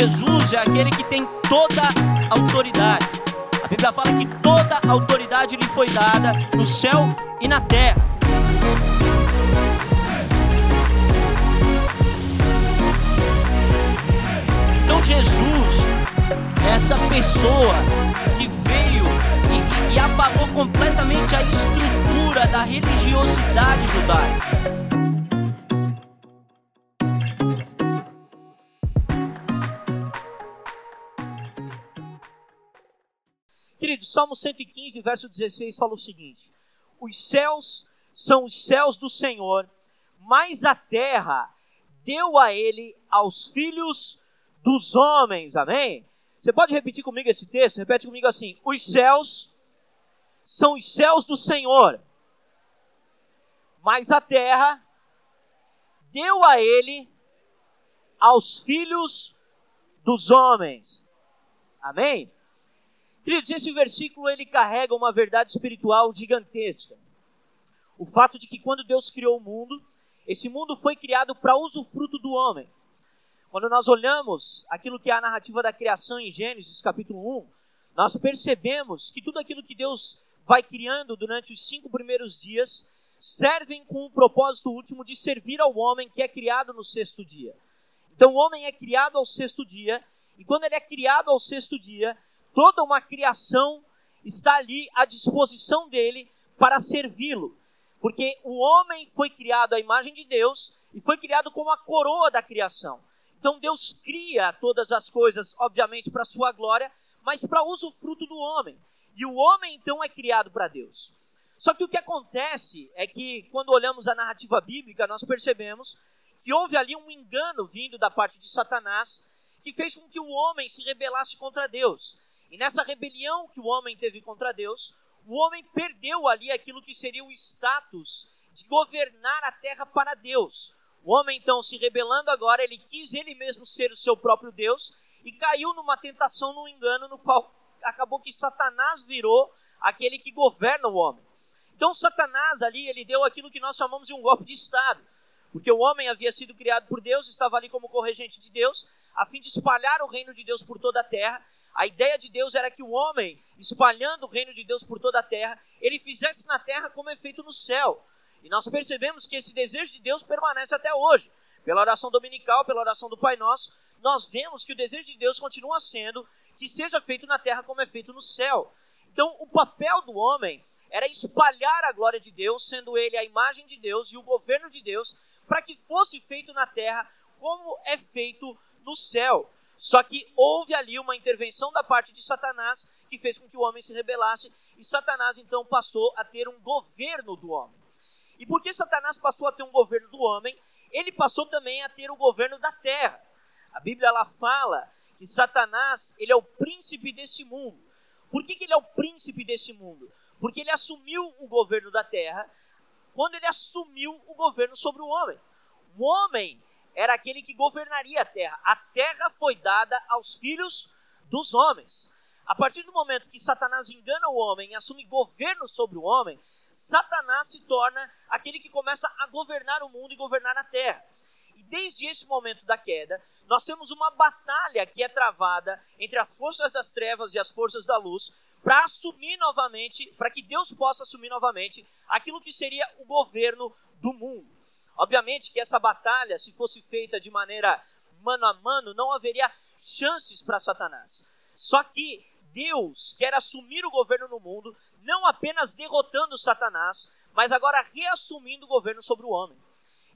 Jesus é aquele que tem toda a autoridade. A Bíblia fala que toda a autoridade lhe foi dada no céu e na terra. Então Jesus é essa pessoa que veio e, e, e apagou completamente a estrutura da religiosidade judaica. Querido, Salmo 115, verso 16 fala o seguinte: Os céus são os céus do Senhor, mas a terra deu a ele aos filhos dos homens. Amém? Você pode repetir comigo esse texto? Repete comigo assim: Os céus são os céus do Senhor, mas a terra deu a ele aos filhos dos homens. Amém? Queridos, esse versículo ele carrega uma verdade espiritual gigantesca. O fato de que quando Deus criou o mundo, esse mundo foi criado para usufruto do homem. Quando nós olhamos aquilo que é a narrativa da criação em Gênesis capítulo 1, nós percebemos que tudo aquilo que Deus vai criando durante os cinco primeiros dias servem com o propósito último de servir ao homem que é criado no sexto dia. Então o homem é criado ao sexto dia, e quando ele é criado ao sexto dia, toda uma criação está ali à disposição dele para servi-lo. Porque o homem foi criado à imagem de Deus e foi criado como a coroa da criação. Então Deus cria todas as coisas, obviamente, para sua glória, mas para usufruto do homem. E o homem então é criado para Deus. Só que o que acontece é que quando olhamos a narrativa bíblica, nós percebemos que houve ali um engano vindo da parte de Satanás que fez com que o homem se rebelasse contra Deus. E nessa rebelião que o homem teve contra Deus, o homem perdeu ali aquilo que seria o status de governar a terra para Deus. O homem, então, se rebelando agora, ele quis ele mesmo ser o seu próprio Deus e caiu numa tentação, num engano, no qual acabou que Satanás virou aquele que governa o homem. Então, Satanás ali, ele deu aquilo que nós chamamos de um golpe de Estado. Porque o homem havia sido criado por Deus, estava ali como corregente de Deus, a fim de espalhar o reino de Deus por toda a terra, a ideia de Deus era que o homem, espalhando o reino de Deus por toda a terra, ele fizesse na terra como é feito no céu. E nós percebemos que esse desejo de Deus permanece até hoje. Pela oração dominical, pela oração do Pai Nosso, nós vemos que o desejo de Deus continua sendo que seja feito na terra como é feito no céu. Então, o papel do homem era espalhar a glória de Deus, sendo ele a imagem de Deus e o governo de Deus, para que fosse feito na terra como é feito no céu. Só que houve ali uma intervenção da parte de Satanás que fez com que o homem se rebelasse, e Satanás então passou a ter um governo do homem. E porque Satanás passou a ter um governo do homem, ele passou também a ter o governo da terra. A Bíblia ela fala que Satanás ele é o príncipe desse mundo. Por que, que ele é o príncipe desse mundo? Porque ele assumiu o governo da terra quando ele assumiu o governo sobre o homem. O homem era aquele que governaria a terra. A terra foi dada aos filhos dos homens. A partir do momento que Satanás engana o homem e assume governo sobre o homem, Satanás se torna aquele que começa a governar o mundo e governar a terra. E desde esse momento da queda, nós temos uma batalha que é travada entre as forças das trevas e as forças da luz para assumir novamente, para que Deus possa assumir novamente aquilo que seria o governo do mundo. Obviamente que essa batalha, se fosse feita de maneira mano a mano, não haveria chances para Satanás. Só que Deus quer assumir o governo no mundo, não apenas derrotando Satanás, mas agora reassumindo o governo sobre o homem.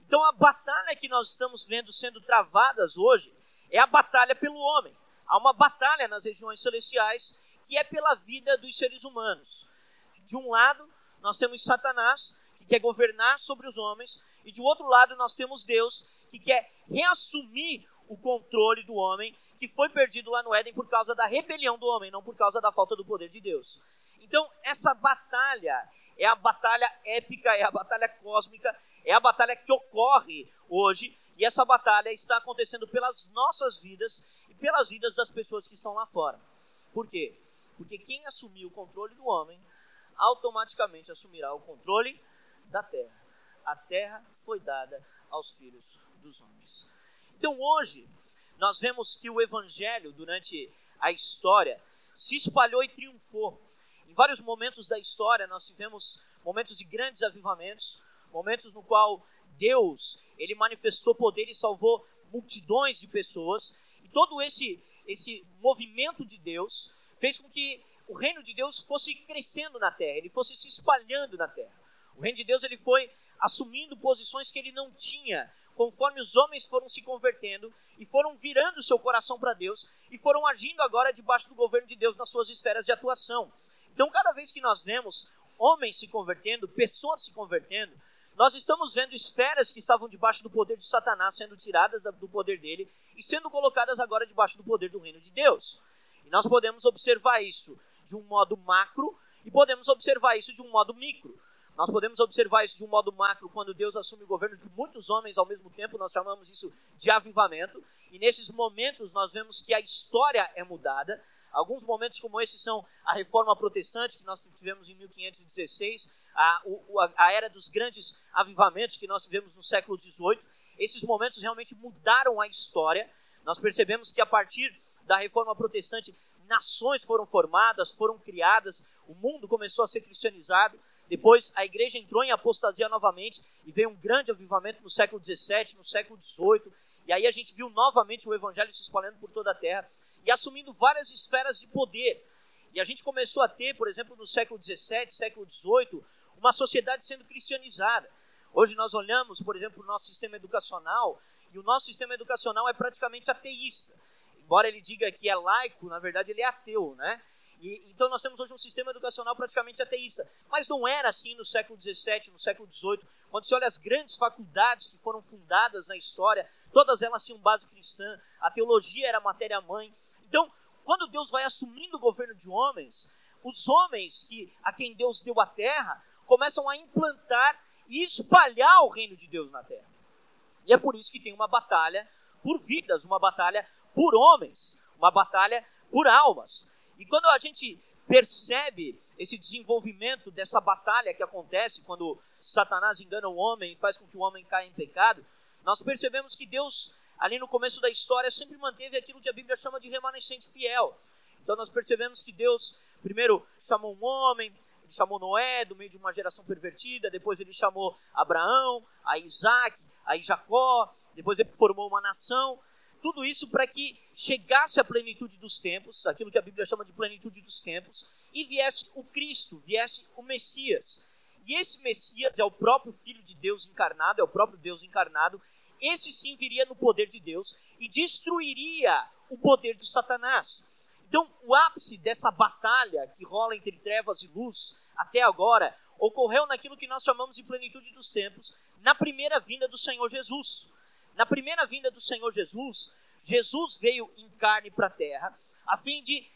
Então a batalha que nós estamos vendo sendo travadas hoje é a batalha pelo homem. Há uma batalha nas regiões celestiais que é pela vida dos seres humanos. De um lado, nós temos Satanás, que quer governar sobre os homens, e de outro lado, nós temos Deus que quer reassumir o controle do homem, que foi perdido lá no Éden por causa da rebelião do homem, não por causa da falta do poder de Deus. Então, essa batalha é a batalha épica, é a batalha cósmica, é a batalha que ocorre hoje, e essa batalha está acontecendo pelas nossas vidas e pelas vidas das pessoas que estão lá fora. Por quê? Porque quem assumir o controle do homem, automaticamente assumirá o controle da terra. A terra foi dada aos filhos dos homens. Então hoje, nós vemos que o evangelho, durante a história, se espalhou e triunfou. Em vários momentos da história, nós tivemos momentos de grandes avivamentos, momentos no qual Deus, ele manifestou poder e salvou multidões de pessoas. E todo esse esse movimento de Deus fez com que o reino de Deus fosse crescendo na terra, ele fosse se espalhando na terra. O reino de Deus ele foi assumindo posições que ele não tinha conforme os homens foram se convertendo e foram virando seu coração para Deus e foram agindo agora debaixo do governo de Deus nas suas esferas de atuação. Então, cada vez que nós vemos homens se convertendo, pessoas se convertendo, nós estamos vendo esferas que estavam debaixo do poder de Satanás sendo tiradas do poder dele e sendo colocadas agora debaixo do poder do reino de Deus. E nós podemos observar isso de um modo macro e podemos observar isso de um modo micro. Nós podemos observar isso de um modo macro quando Deus assume o governo de muitos homens ao mesmo tempo, nós chamamos isso de avivamento. E nesses momentos nós vemos que a história é mudada. Alguns momentos como esse são a reforma protestante, que nós tivemos em 1516, a, a, era dos grandes avivamentos que nós tivemos no século XVIII. Esses momentos realmente mudaram a história. Nós percebemos que a partir da reforma protestante, nações foram formadas, foram criadas, o mundo começou a ser cristianizado. Depois a igreja entrou em apostasia novamente e veio um grande avivamento no século XVII, no século XVIII. E aí a gente viu novamente o evangelho se espalhando por toda a terra e assumindo várias esferas de poder. E a gente começou a ter, por exemplo, no século XVII, século XVIII, uma sociedade sendo cristianizada. Hoje nós olhamos, por exemplo, o nosso sistema educacional e o nosso sistema educacional é praticamente ateísta. Embora ele diga que é laico, na verdade ele é ateu, né? E, então nós temos hoje um sistema educacional praticamente ateísta. Mas não era assim no século XVII, no século XVIII. Quando se olha as grandes faculdades que foram fundadas na história, todas elas tinham base cristã, a teologia era matéria-mãe. Então, quando Deus vai assumindo o governo de homens, os homens que a quem Deus deu a terra começam a implantar e espalhar o reino de Deus na terra. E é por isso que tem uma batalha por vidas, uma batalha por homens, uma batalha por almas. E quando a gente percebe esse desenvolvimento dessa batalha que acontece quando Satanás engana o homem e faz com que o homem caia em pecado, nós percebemos que Deus, ali no começo da história, sempre manteve aquilo que a Bíblia chama de remanescente fiel. Então nós percebemos que Deus primeiro chamou um homem, ele chamou Noé do meio de uma geração pervertida, depois ele chamou Abraão, a Isaac, a Jacó, depois ele formou uma nação. Tudo isso para que chegasse a plenitude dos tempos, aquilo que a Bíblia chama de plenitude dos tempos, e viesse o Cristo, viesse o Messias. E esse Messias é o próprio Filho de Deus encarnado, é o próprio Deus encarnado. Esse sim viria no poder de Deus e destruiria o poder de Satanás. Então, o ápice dessa batalha que rola entre trevas e luz até agora ocorreu naquilo que nós chamamos de plenitude dos tempos, na primeira vinda do Senhor Jesus. Na primeira vinda do Senhor Jesus, Jesus veio em carne para a terra a fim de,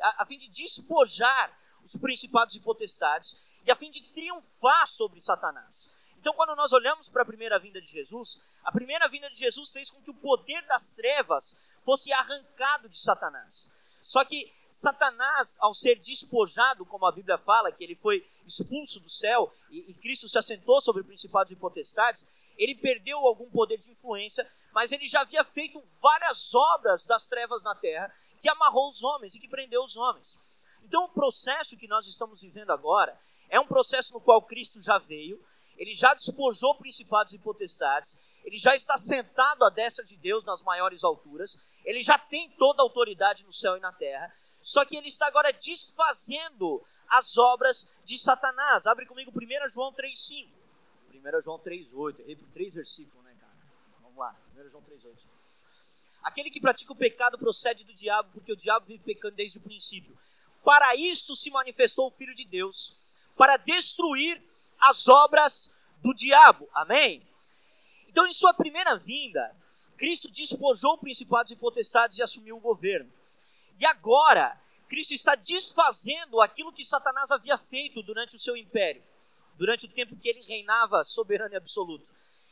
a fim de despojar os principados e potestades e a fim de triunfar sobre Satanás. Então, quando nós olhamos para a primeira vinda de Jesus, a primeira vinda de Jesus fez com que o poder das trevas fosse arrancado de Satanás. Só que Satanás, ao ser despojado, como a Bíblia fala, que ele foi expulso do céu e, e Cristo se assentou sobre principados e potestades, ele perdeu algum poder de influência, mas ele já havia feito várias obras das trevas na terra que amarrou os homens e que prendeu os homens. Então, o processo que nós estamos vivendo agora é um processo no qual Cristo já veio, ele já despojou principados e potestades, ele já está sentado à destra de Deus nas maiores alturas, ele já tem toda a autoridade no céu e na terra, só que ele está agora desfazendo as obras de Satanás. Abre comigo 1 João 3,5. 1 João 3,8. Errei por três versículos, né, cara? Vamos lá. 1 João 3,8. Aquele que pratica o pecado procede do diabo, porque o diabo vive pecando desde o princípio. Para isto se manifestou o Filho de Deus, para destruir as obras do diabo. Amém? Então, em sua primeira vinda, Cristo despojou principados e potestades e assumiu o governo. E agora, Cristo está desfazendo aquilo que Satanás havia feito durante o seu império, durante o tempo que ele reinava soberano e absoluto.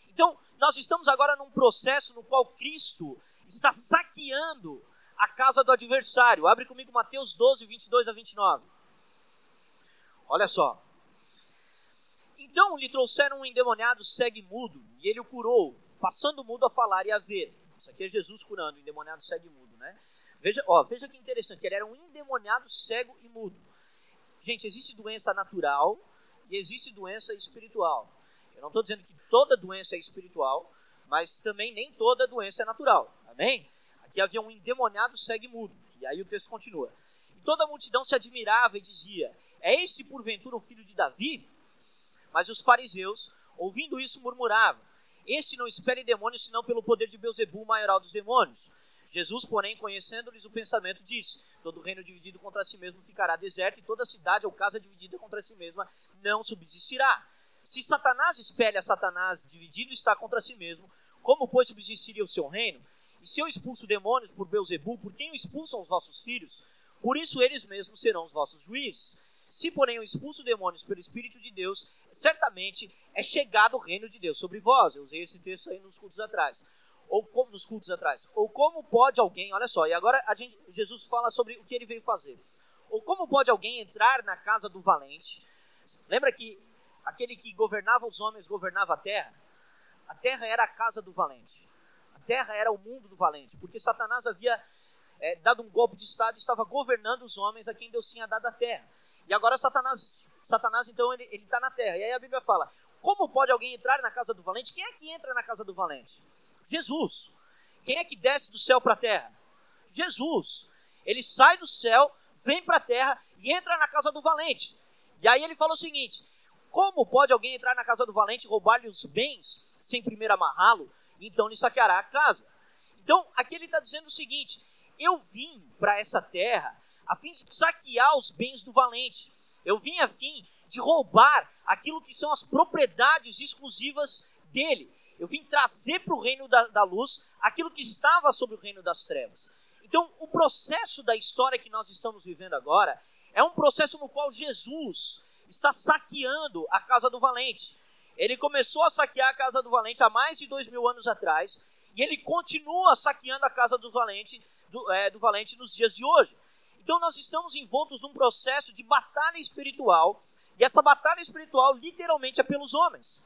Então, nós estamos agora num processo no qual Cristo está saqueando a casa do adversário. Abre comigo Mateus 12, 22 a 29. Olha só. Então lhe trouxeram um endemoniado cego e mudo, e ele o curou, passando mudo a falar e a ver. Isso aqui é Jesus curando o endemoniado cego e mudo, né? Veja, ó, veja que interessante, ele era um endemoniado cego e mudo. Gente, existe doença natural e existe doença espiritual. Eu não estou dizendo que toda doença é espiritual, mas também nem toda doença é natural. Amém? Aqui havia um endemoniado cego e mudo. E aí o texto continua. E toda a multidão se admirava e dizia: É este porventura o filho de Davi? Mas os fariseus, ouvindo isso, murmuravam: Este não espere demônios senão pelo poder de Beuzebu, maioral dos demônios. Jesus, porém, conhecendo-lhes o pensamento, disse: Todo reino dividido contra si mesmo ficará deserto, e toda cidade ou casa dividida contra si mesma não subsistirá. Se Satanás espelha Satanás dividido está contra si mesmo, como, pois, subsistiria o seu reino? E se eu expulso demônios por Beuzebu, por quem o expulsam os vossos filhos? Por isso eles mesmos serão os vossos juízes. Se, porém, eu expulso demônios pelo Espírito de Deus, certamente é chegado o reino de Deus sobre vós. Eu usei esse texto aí nos cultos atrás ou como nos cultos atrás, ou como pode alguém, olha só, e agora a gente, Jesus fala sobre o que ele veio fazer. Ou como pode alguém entrar na casa do valente? Lembra que aquele que governava os homens governava a terra? A terra era a casa do valente. A terra era o mundo do valente, porque Satanás havia é, dado um golpe de estado e estava governando os homens a quem Deus tinha dado a terra. E agora Satanás, Satanás então ele está na terra. E aí a Bíblia fala: como pode alguém entrar na casa do valente? Quem é que entra na casa do valente? Jesus. Quem é que desce do céu para a terra? Jesus. Ele sai do céu, vem para a terra e entra na casa do valente. E aí ele fala o seguinte: como pode alguém entrar na casa do valente e roubar-lhe os bens sem primeiro amarrá-lo? Então lhe saqueará a casa. Então aqui ele está dizendo o seguinte: eu vim para essa terra a fim de saquear os bens do valente. Eu vim a fim de roubar aquilo que são as propriedades exclusivas dele eu vim trazer para o reino da, da luz aquilo que estava sobre o reino das trevas. Então, o processo da história que nós estamos vivendo agora é um processo no qual Jesus está saqueando a casa do valente. Ele começou a saquear a casa do valente há mais de dois mil anos atrás e ele continua saqueando a casa do valente, do, é, do valente nos dias de hoje. Então, nós estamos envoltos num processo de batalha espiritual e essa batalha espiritual literalmente é pelos homens.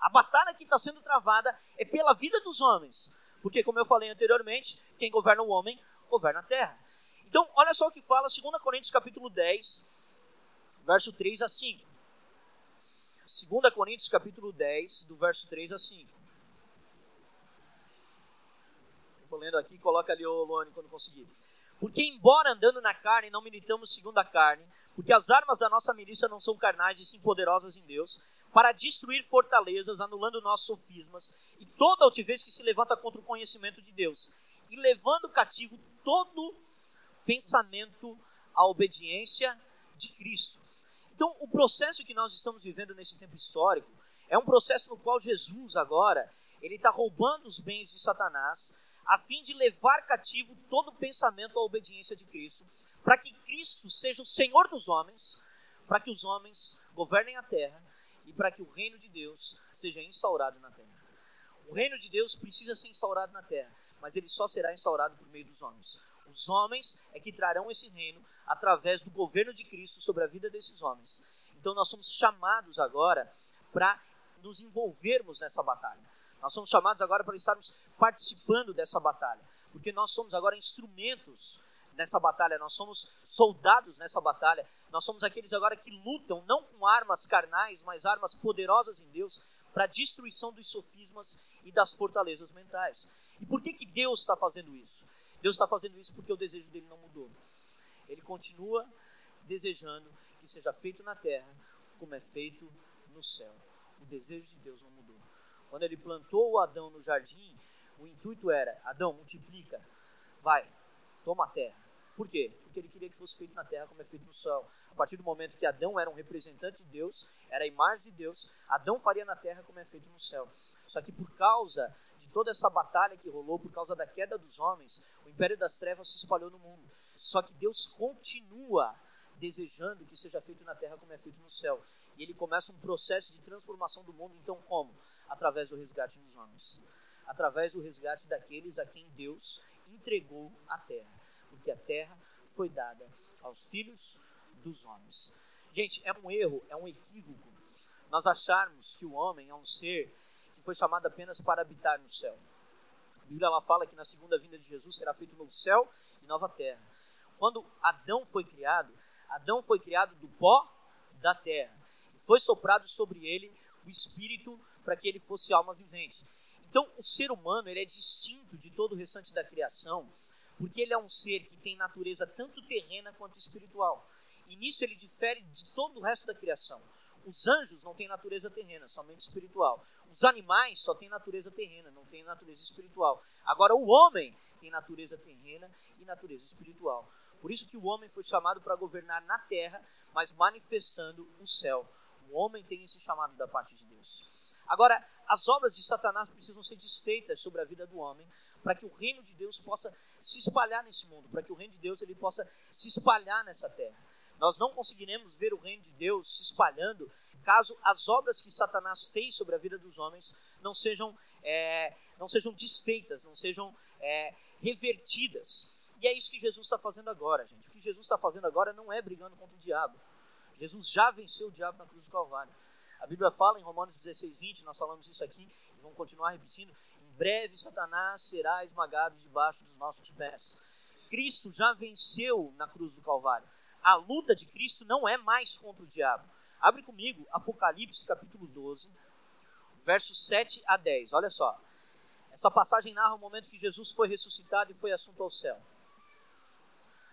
A batalha que está sendo travada é pela vida dos homens. Porque, como eu falei anteriormente, quem governa o homem, governa a terra. Então, olha só o que fala 2 Coríntios capítulo 10, verso 3 a 5. 2 Coríntios capítulo 10, do verso 3 a 5. Vou lendo aqui, coloca ali o Luane quando conseguir. Porque embora andando na carne, não militamos segundo a carne, porque as armas da nossa milícia não são carnais e sim poderosas em Deus, para destruir fortalezas, anulando nossos sofismas e toda altivez que se levanta contra o conhecimento de Deus, e levando cativo todo pensamento à obediência de Cristo. Então, o processo que nós estamos vivendo nesse tempo histórico é um processo no qual Jesus agora ele está roubando os bens de Satanás, a fim de levar cativo todo pensamento à obediência de Cristo, para que Cristo seja o Senhor dos homens, para que os homens governem a terra e para que o reino de Deus seja instaurado na terra. O reino de Deus precisa ser instaurado na terra, mas ele só será instaurado por meio dos homens. Os homens é que trarão esse reino através do governo de Cristo sobre a vida desses homens. Então nós somos chamados agora para nos envolvermos nessa batalha. Nós somos chamados agora para estarmos participando dessa batalha, porque nós somos agora instrumentos nessa batalha, nós somos soldados nessa batalha, nós somos aqueles agora que lutam não com armas carnais, mas armas poderosas em Deus para a destruição dos sofismas e das fortalezas mentais. E por que, que Deus está fazendo isso? Deus está fazendo isso porque o desejo dele não mudou. Ele continua desejando que seja feito na terra como é feito no céu. O desejo de Deus não mudou. Quando ele plantou o Adão no jardim, o intuito era: Adão, multiplica, vai, toma a terra. Por quê? Porque ele queria que fosse feito na terra como é feito no céu. A partir do momento que Adão era um representante de Deus, era a imagem de Deus, Adão faria na terra como é feito no céu. Só que por causa de toda essa batalha que rolou por causa da queda dos homens, o império das trevas se espalhou no mundo. Só que Deus continua desejando que seja feito na terra como é feito no céu. E ele começa um processo de transformação do mundo, então como? Através do resgate dos homens. Através do resgate daqueles a quem Deus entregou a terra. Porque a terra foi dada aos filhos dos homens. Gente, é um erro, é um equívoco nós acharmos que o homem é um ser que foi chamado apenas para habitar no céu. A Bíblia ela fala que na segunda vinda de Jesus será feito novo céu e nova terra. Quando Adão foi criado, Adão foi criado do pó da terra. E foi soprado sobre ele o espírito para que ele fosse alma vivente. Então, o ser humano ele é distinto de todo o restante da criação, porque ele é um ser que tem natureza tanto terrena quanto espiritual. E nisso ele difere de todo o resto da criação. Os anjos não têm natureza terrena, somente espiritual. Os animais só têm natureza terrena, não têm natureza espiritual. Agora, o homem tem natureza terrena e natureza espiritual. Por isso que o homem foi chamado para governar na terra, mas manifestando o céu. O homem tem esse chamado da parte de. Agora, as obras de Satanás precisam ser desfeitas sobre a vida do homem, para que o reino de Deus possa se espalhar nesse mundo, para que o reino de Deus ele possa se espalhar nessa terra. Nós não conseguiremos ver o reino de Deus se espalhando caso as obras que Satanás fez sobre a vida dos homens não sejam, é, não sejam desfeitas, não sejam é, revertidas. E é isso que Jesus está fazendo agora, gente. O que Jesus está fazendo agora não é brigando contra o diabo. Jesus já venceu o diabo na cruz do Calvário. A Bíblia fala em Romanos 16, 20, nós falamos isso aqui e vamos continuar repetindo. Em breve Satanás será esmagado debaixo dos nossos pés. Cristo já venceu na cruz do Calvário a luta de Cristo não é mais contra o diabo. Abre comigo Apocalipse capítulo 12, versos 7 a 10. Olha só. Essa passagem narra o momento que Jesus foi ressuscitado e foi assunto ao céu.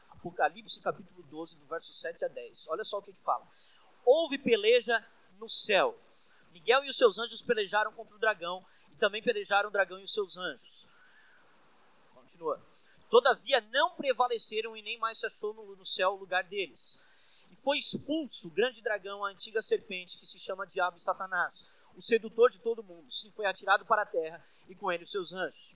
Apocalipse capítulo 12, do verso 7 a 10. Olha só o que, que fala. Houve peleja no céu. Miguel e os seus anjos pelejaram contra o dragão e também pelejaram o dragão e os seus anjos. Continua. Todavia não prevaleceram e nem mais se achou no céu o lugar deles. E foi expulso o grande dragão, a antiga serpente, que se chama Diabo e Satanás, o sedutor de todo mundo. Sim, foi atirado para a terra e com ele os seus anjos.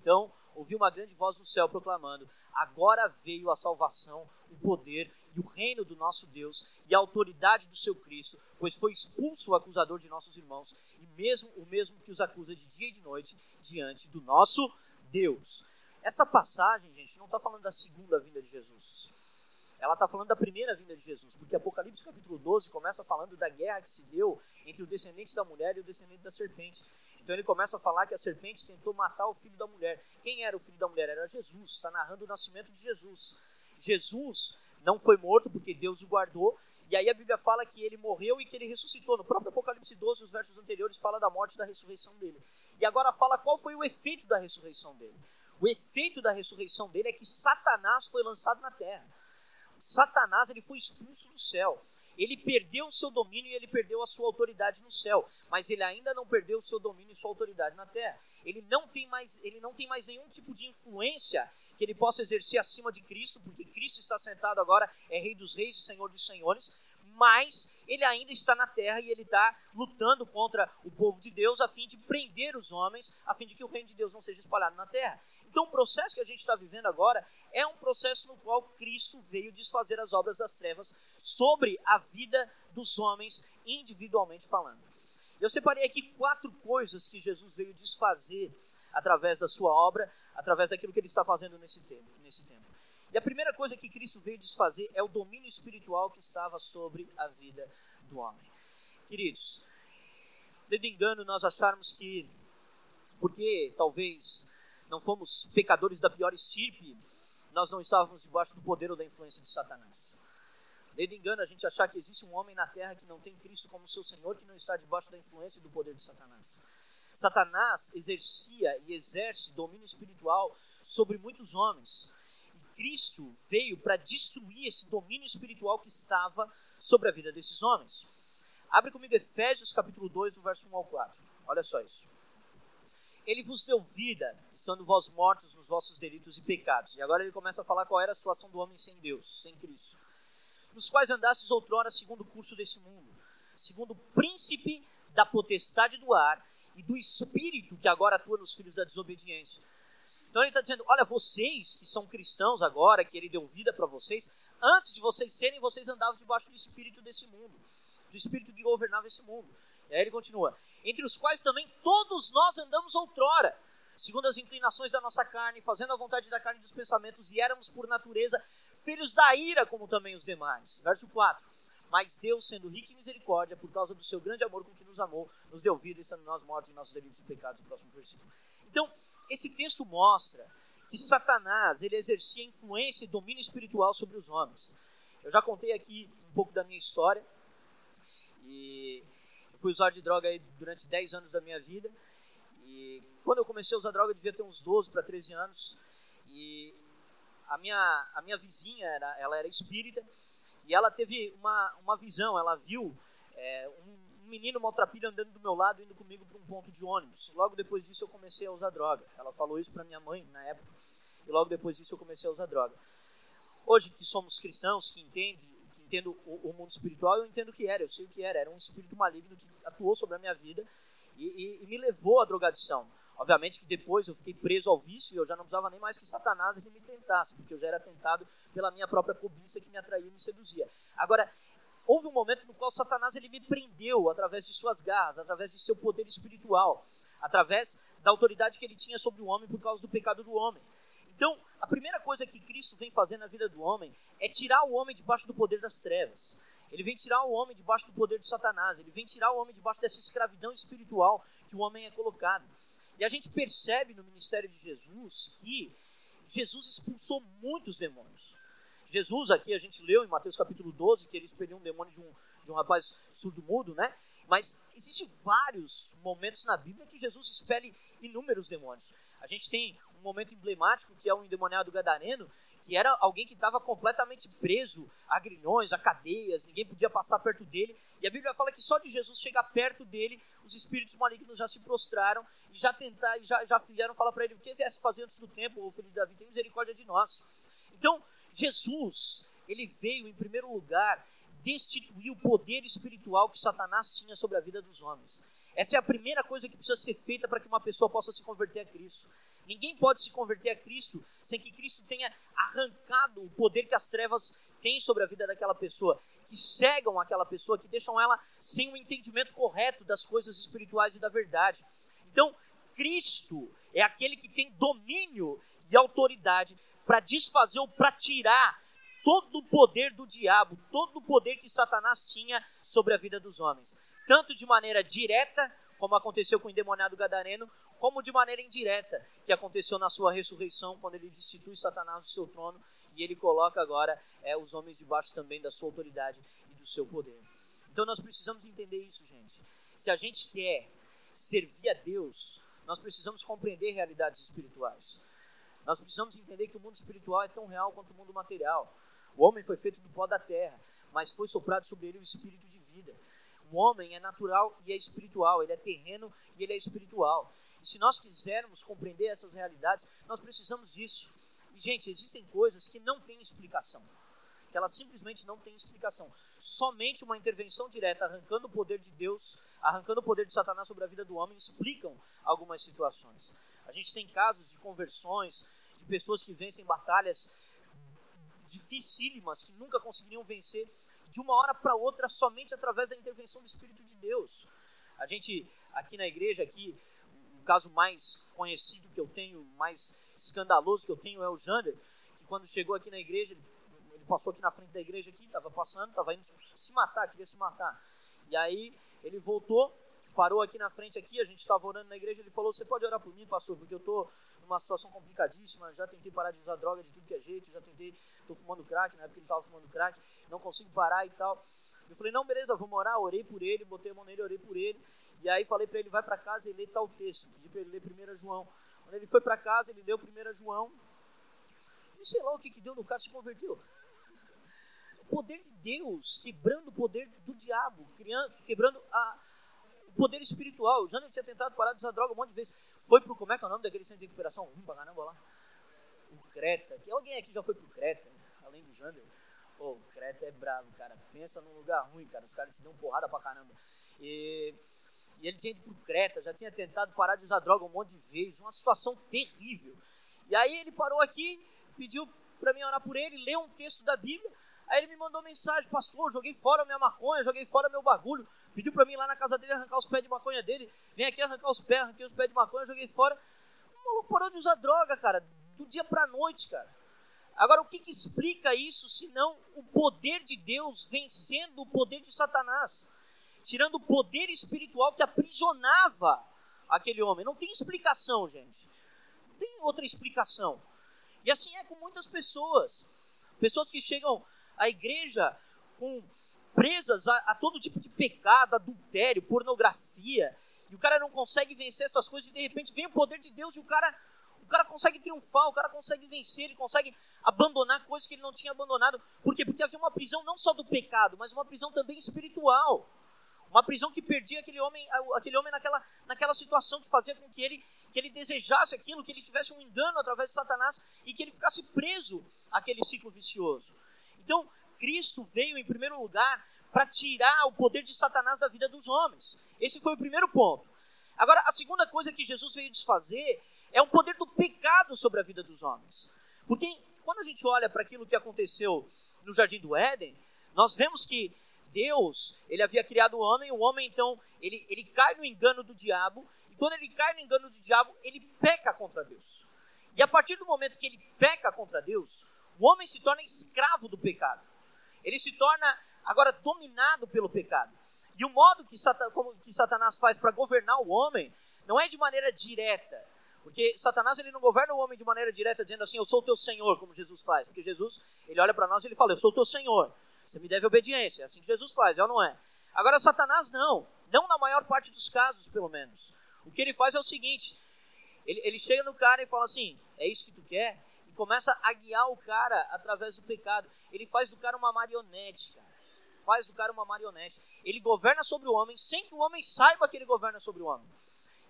Então ouvi uma grande voz no céu proclamando: Agora veio a salvação, o poder e o reino do nosso Deus e a autoridade do seu Cristo, pois foi expulso o acusador de nossos irmãos, e mesmo o mesmo que os acusa de dia e de noite diante do nosso Deus. Essa passagem, gente, não está falando da segunda vinda de Jesus. Ela está falando da primeira vinda de Jesus, porque Apocalipse capítulo 12 começa falando da guerra que se deu entre o descendente da mulher e o descendente da serpente. Então ele começa a falar que a serpente tentou matar o filho da mulher. Quem era o filho da mulher? Era Jesus. Está narrando o nascimento de Jesus. Jesus não foi morto porque Deus o guardou. E aí a Bíblia fala que ele morreu e que ele ressuscitou. No próprio Apocalipse 12, os versos anteriores fala da morte e da ressurreição dele. E agora fala qual foi o efeito da ressurreição dele. O efeito da ressurreição dele é que Satanás foi lançado na terra. Satanás ele foi expulso do céu. Ele perdeu o seu domínio e ele perdeu a sua autoridade no céu, mas ele ainda não perdeu o seu domínio e sua autoridade na terra. Ele não tem mais, ele não tem mais nenhum tipo de influência que ele possa exercer acima de Cristo, porque Cristo está sentado agora, é Rei dos Reis e Senhor dos Senhores, mas ele ainda está na terra e ele está lutando contra o povo de Deus a fim de prender os homens, a fim de que o reino de Deus não seja espalhado na terra. Então, o processo que a gente está vivendo agora é um processo no qual Cristo veio desfazer as obras das trevas sobre a vida dos homens, individualmente falando. Eu separei aqui quatro coisas que Jesus veio desfazer através da sua obra, através daquilo que ele está fazendo nesse tempo. Nesse tempo. E a primeira coisa que Cristo veio desfazer é o domínio espiritual que estava sobre a vida do homem. Queridos, de engano nós acharmos que, porque talvez não fomos pecadores da pior estirpe, nós não estávamos debaixo do poder ou da influência de Satanás. Desde engano a gente achar que existe um homem na terra que não tem Cristo como seu Senhor, que não está debaixo da influência e do poder de Satanás. Satanás exercia e exerce domínio espiritual sobre muitos homens. E Cristo veio para destruir esse domínio espiritual que estava sobre a vida desses homens. Abre comigo Efésios capítulo 2, do verso 1 ao 4. Olha só isso. Ele vos deu vida, estando vós mortos nos vossos delitos e pecados. E agora ele começa a falar qual era a situação do homem sem Deus, sem Cristo. Nos quais andastes outrora segundo o curso desse mundo, segundo o príncipe da potestade do ar, e do espírito que agora atua nos filhos da desobediência. Então ele está dizendo: olha, vocês que são cristãos agora, que ele deu vida para vocês, antes de vocês serem, vocês andavam debaixo do espírito desse mundo, do espírito que governava esse mundo. E aí ele continua: entre os quais também todos nós andamos outrora, segundo as inclinações da nossa carne, fazendo a vontade da carne e dos pensamentos, e éramos por natureza filhos da ira, como também os demais. Verso 4. Mas Deus, sendo rico em misericórdia, por causa do seu grande amor com que nos amou, nos deu vida, estando nós mortos em nossos delitos e pecados. Próximo versículo. Então, esse texto mostra que Satanás ele exercia influência e domínio espiritual sobre os homens. Eu já contei aqui um pouco da minha história. E eu fui usar de droga durante 10 anos da minha vida. E quando eu comecei a usar droga, eu devia ter uns 12 para 13 anos. E a minha, a minha vizinha, era, ela era espírita, e ela teve uma, uma visão, ela viu é, um, menino maltrapilho andando do meu lado, indo comigo para um ponto de ônibus. Logo depois disso eu comecei a usar droga. Ela falou isso para minha mãe na época, e logo depois disso eu comecei a usar droga. Hoje que somos cristãos, que entende, que entendo o, o mundo espiritual, eu entendo o que era, eu sei o que era. Era um espírito maligno que atuou sobre a minha vida e, e, e me levou à drogadição. Obviamente que depois eu fiquei preso ao vício e eu já não precisava nem mais que Satanás me tentasse, porque eu já era tentado pela minha própria cobiça que me atraía e me seduzia. Agora, houve um momento no qual Satanás ele me prendeu através de suas garras, através de seu poder espiritual, através da autoridade que ele tinha sobre o homem por causa do pecado do homem. Então, a primeira coisa que Cristo vem fazer na vida do homem é tirar o homem debaixo do poder das trevas. Ele vem tirar o homem debaixo do poder de Satanás. Ele vem tirar o homem debaixo dessa escravidão espiritual que o homem é colocado. E a gente percebe no ministério de Jesus que Jesus expulsou muitos demônios. Jesus, aqui a gente leu em Mateus capítulo 12 que ele expeliu um demônio de um, de um rapaz surdo-mudo, né? Mas existem vários momentos na Bíblia que Jesus expele inúmeros demônios. A gente tem um momento emblemático que é o endemoniado gadareno, que era alguém que estava completamente preso a grilhões, a cadeias, ninguém podia passar perto dele. E a Bíblia fala que só de Jesus chegar perto dele, os espíritos malignos já se prostraram e já tentaram, já, já vieram falar para ele: o que viesse fazer antes do tempo, o filho de Davi, tem misericórdia de nós. Então, Jesus, ele veio em primeiro lugar destituir o poder espiritual que Satanás tinha sobre a vida dos homens. Essa é a primeira coisa que precisa ser feita para que uma pessoa possa se converter a Cristo. Ninguém pode se converter a Cristo sem que Cristo tenha arrancado o poder que as trevas têm sobre a vida daquela pessoa, que cegam aquela pessoa, que deixam ela sem o entendimento correto das coisas espirituais e da verdade. Então, Cristo é aquele que tem domínio e autoridade para desfazer ou para tirar todo o poder do diabo, todo o poder que Satanás tinha sobre a vida dos homens, tanto de maneira direta, como aconteceu com o endemoniado gadareno, como de maneira indireta, que aconteceu na sua ressurreição, quando ele destitui Satanás do seu trono e ele coloca agora é, os homens debaixo também da sua autoridade e do seu poder. Então nós precisamos entender isso, gente. Se a gente quer servir a Deus, nós precisamos compreender realidades espirituais. Nós precisamos entender que o mundo espiritual é tão real quanto o mundo material. O homem foi feito do pó da terra, mas foi soprado sobre ele o espírito de vida. O homem é natural e é espiritual, ele é terreno e ele é espiritual. Se nós quisermos compreender essas realidades, nós precisamos disso. E, gente, existem coisas que não têm explicação. Que elas simplesmente não têm explicação. Somente uma intervenção direta, arrancando o poder de Deus, arrancando o poder de Satanás sobre a vida do homem, explicam algumas situações. A gente tem casos de conversões, de pessoas que vencem batalhas dificílimas, que nunca conseguiriam vencer de uma hora para outra somente através da intervenção do Espírito de Deus. A gente, aqui na igreja, aqui, caso mais conhecido que eu tenho, mais escandaloso que eu tenho é o Jander, que quando chegou aqui na igreja, ele passou aqui na frente da igreja aqui, estava passando, estava indo se matar, queria se matar. E aí ele voltou, parou aqui na frente aqui, a gente estava orando na igreja, ele falou, você pode orar por mim, pastor, porque eu estou numa situação complicadíssima, já tentei parar de usar droga de tudo que é jeito, já tentei, estou fumando crack, na época ele estava fumando crack, não consigo parar e tal. Eu falei, não, beleza, vamos orar, orei por ele, botei a mão nele, orei por ele. E aí falei para ele, vai para casa e lê tal texto. Pedi para ele ler 1 João. Quando ele foi para casa, ele leu 1 João. E sei lá o que, que deu no cara, se converteu. O poder de Deus quebrando o poder do diabo, criando, quebrando a, o poder espiritual. O Jânio tinha tentado parar de usar droga um monte de vezes. Foi pro, como é que é o nome daquele centro de recuperação? Ruim pra caramba lá. O Creta. Que alguém aqui já foi pro Creta, além do Jander? Pô, o Creta é bravo, cara. Pensa num lugar ruim, cara. Os caras se dão porrada pra caramba. E E ele tinha ido para Creta, já tinha tentado parar de usar droga um monte de vezes, uma situação terrível. E aí ele parou aqui, pediu para mim orar por ele, leu um texto da Bíblia. Aí ele me mandou mensagem, pastor, joguei fora minha maconha, joguei fora meu bagulho. Pediu para mim lá na casa dele arrancar os pés de maconha dele. Vem aqui arrancar os pés, arranquei os pés de maconha, joguei fora. O maluco parou de usar droga, cara, do dia para noite, cara. Agora, o que, que explica isso, se não o poder de Deus vencendo o poder de Satanás? Tirando o poder espiritual que aprisionava aquele homem. Não tem explicação, gente. Não tem outra explicação. E assim é com muitas pessoas. Pessoas que chegam à igreja com presas a, a, todo tipo de pecado, adultério, pornografia, e o cara não consegue vencer essas coisas, e de repente vem o poder de Deus e o cara, o cara consegue triunfar, o cara consegue vencer, ele consegue abandonar coisas que ele não tinha abandonado. Por quê? Porque havia uma prisão não só do pecado, mas uma prisão também espiritual. Uma prisão que perdia aquele homem, aquele homem naquela, naquela situação que fazia com que ele, que ele desejasse aquilo, que ele tivesse um engano através de Satanás e que ele ficasse preso àquele ciclo vicioso. Então, Cristo veio em primeiro lugar para tirar o poder de Satanás da vida dos homens. Esse foi o primeiro ponto. Agora, a segunda coisa que Jesus veio desfazer é o poder do pecado sobre a vida dos homens. Porque quando a gente olha para aquilo que aconteceu no jardim do Éden, nós vemos que Deus, ele havia criado o homem, o homem então, ele, ele cai no engano do diabo, e quando ele cai no engano do diabo, ele peca contra Deus. E a partir do momento que ele peca contra Deus, o homem se torna escravo do pecado. Ele se torna agora dominado pelo pecado. E o modo que, Satan, que Satanás faz para governar o homem não é de maneira direta. Porque Satanás ele não governa o homem de maneira direta, dizendo assim, eu sou teu Senhor, como Jesus faz. Porque Jesus, ele olha para nós e ele fala, eu sou teu Senhor. Você me deve obediência. É assim que Jesus faz, é ou não é? Agora, Satanás não. Não na maior parte dos casos, pelo menos. O que ele faz é o seguinte: ele, ele chega no cara e fala assim, é isso que tu quer? E começa a guiar o cara através do pecado. Ele faz do cara uma marionete, cara. Faz do cara uma marionete. Ele governa sobre o homem sem que o homem saiba que ele governa sobre o homem.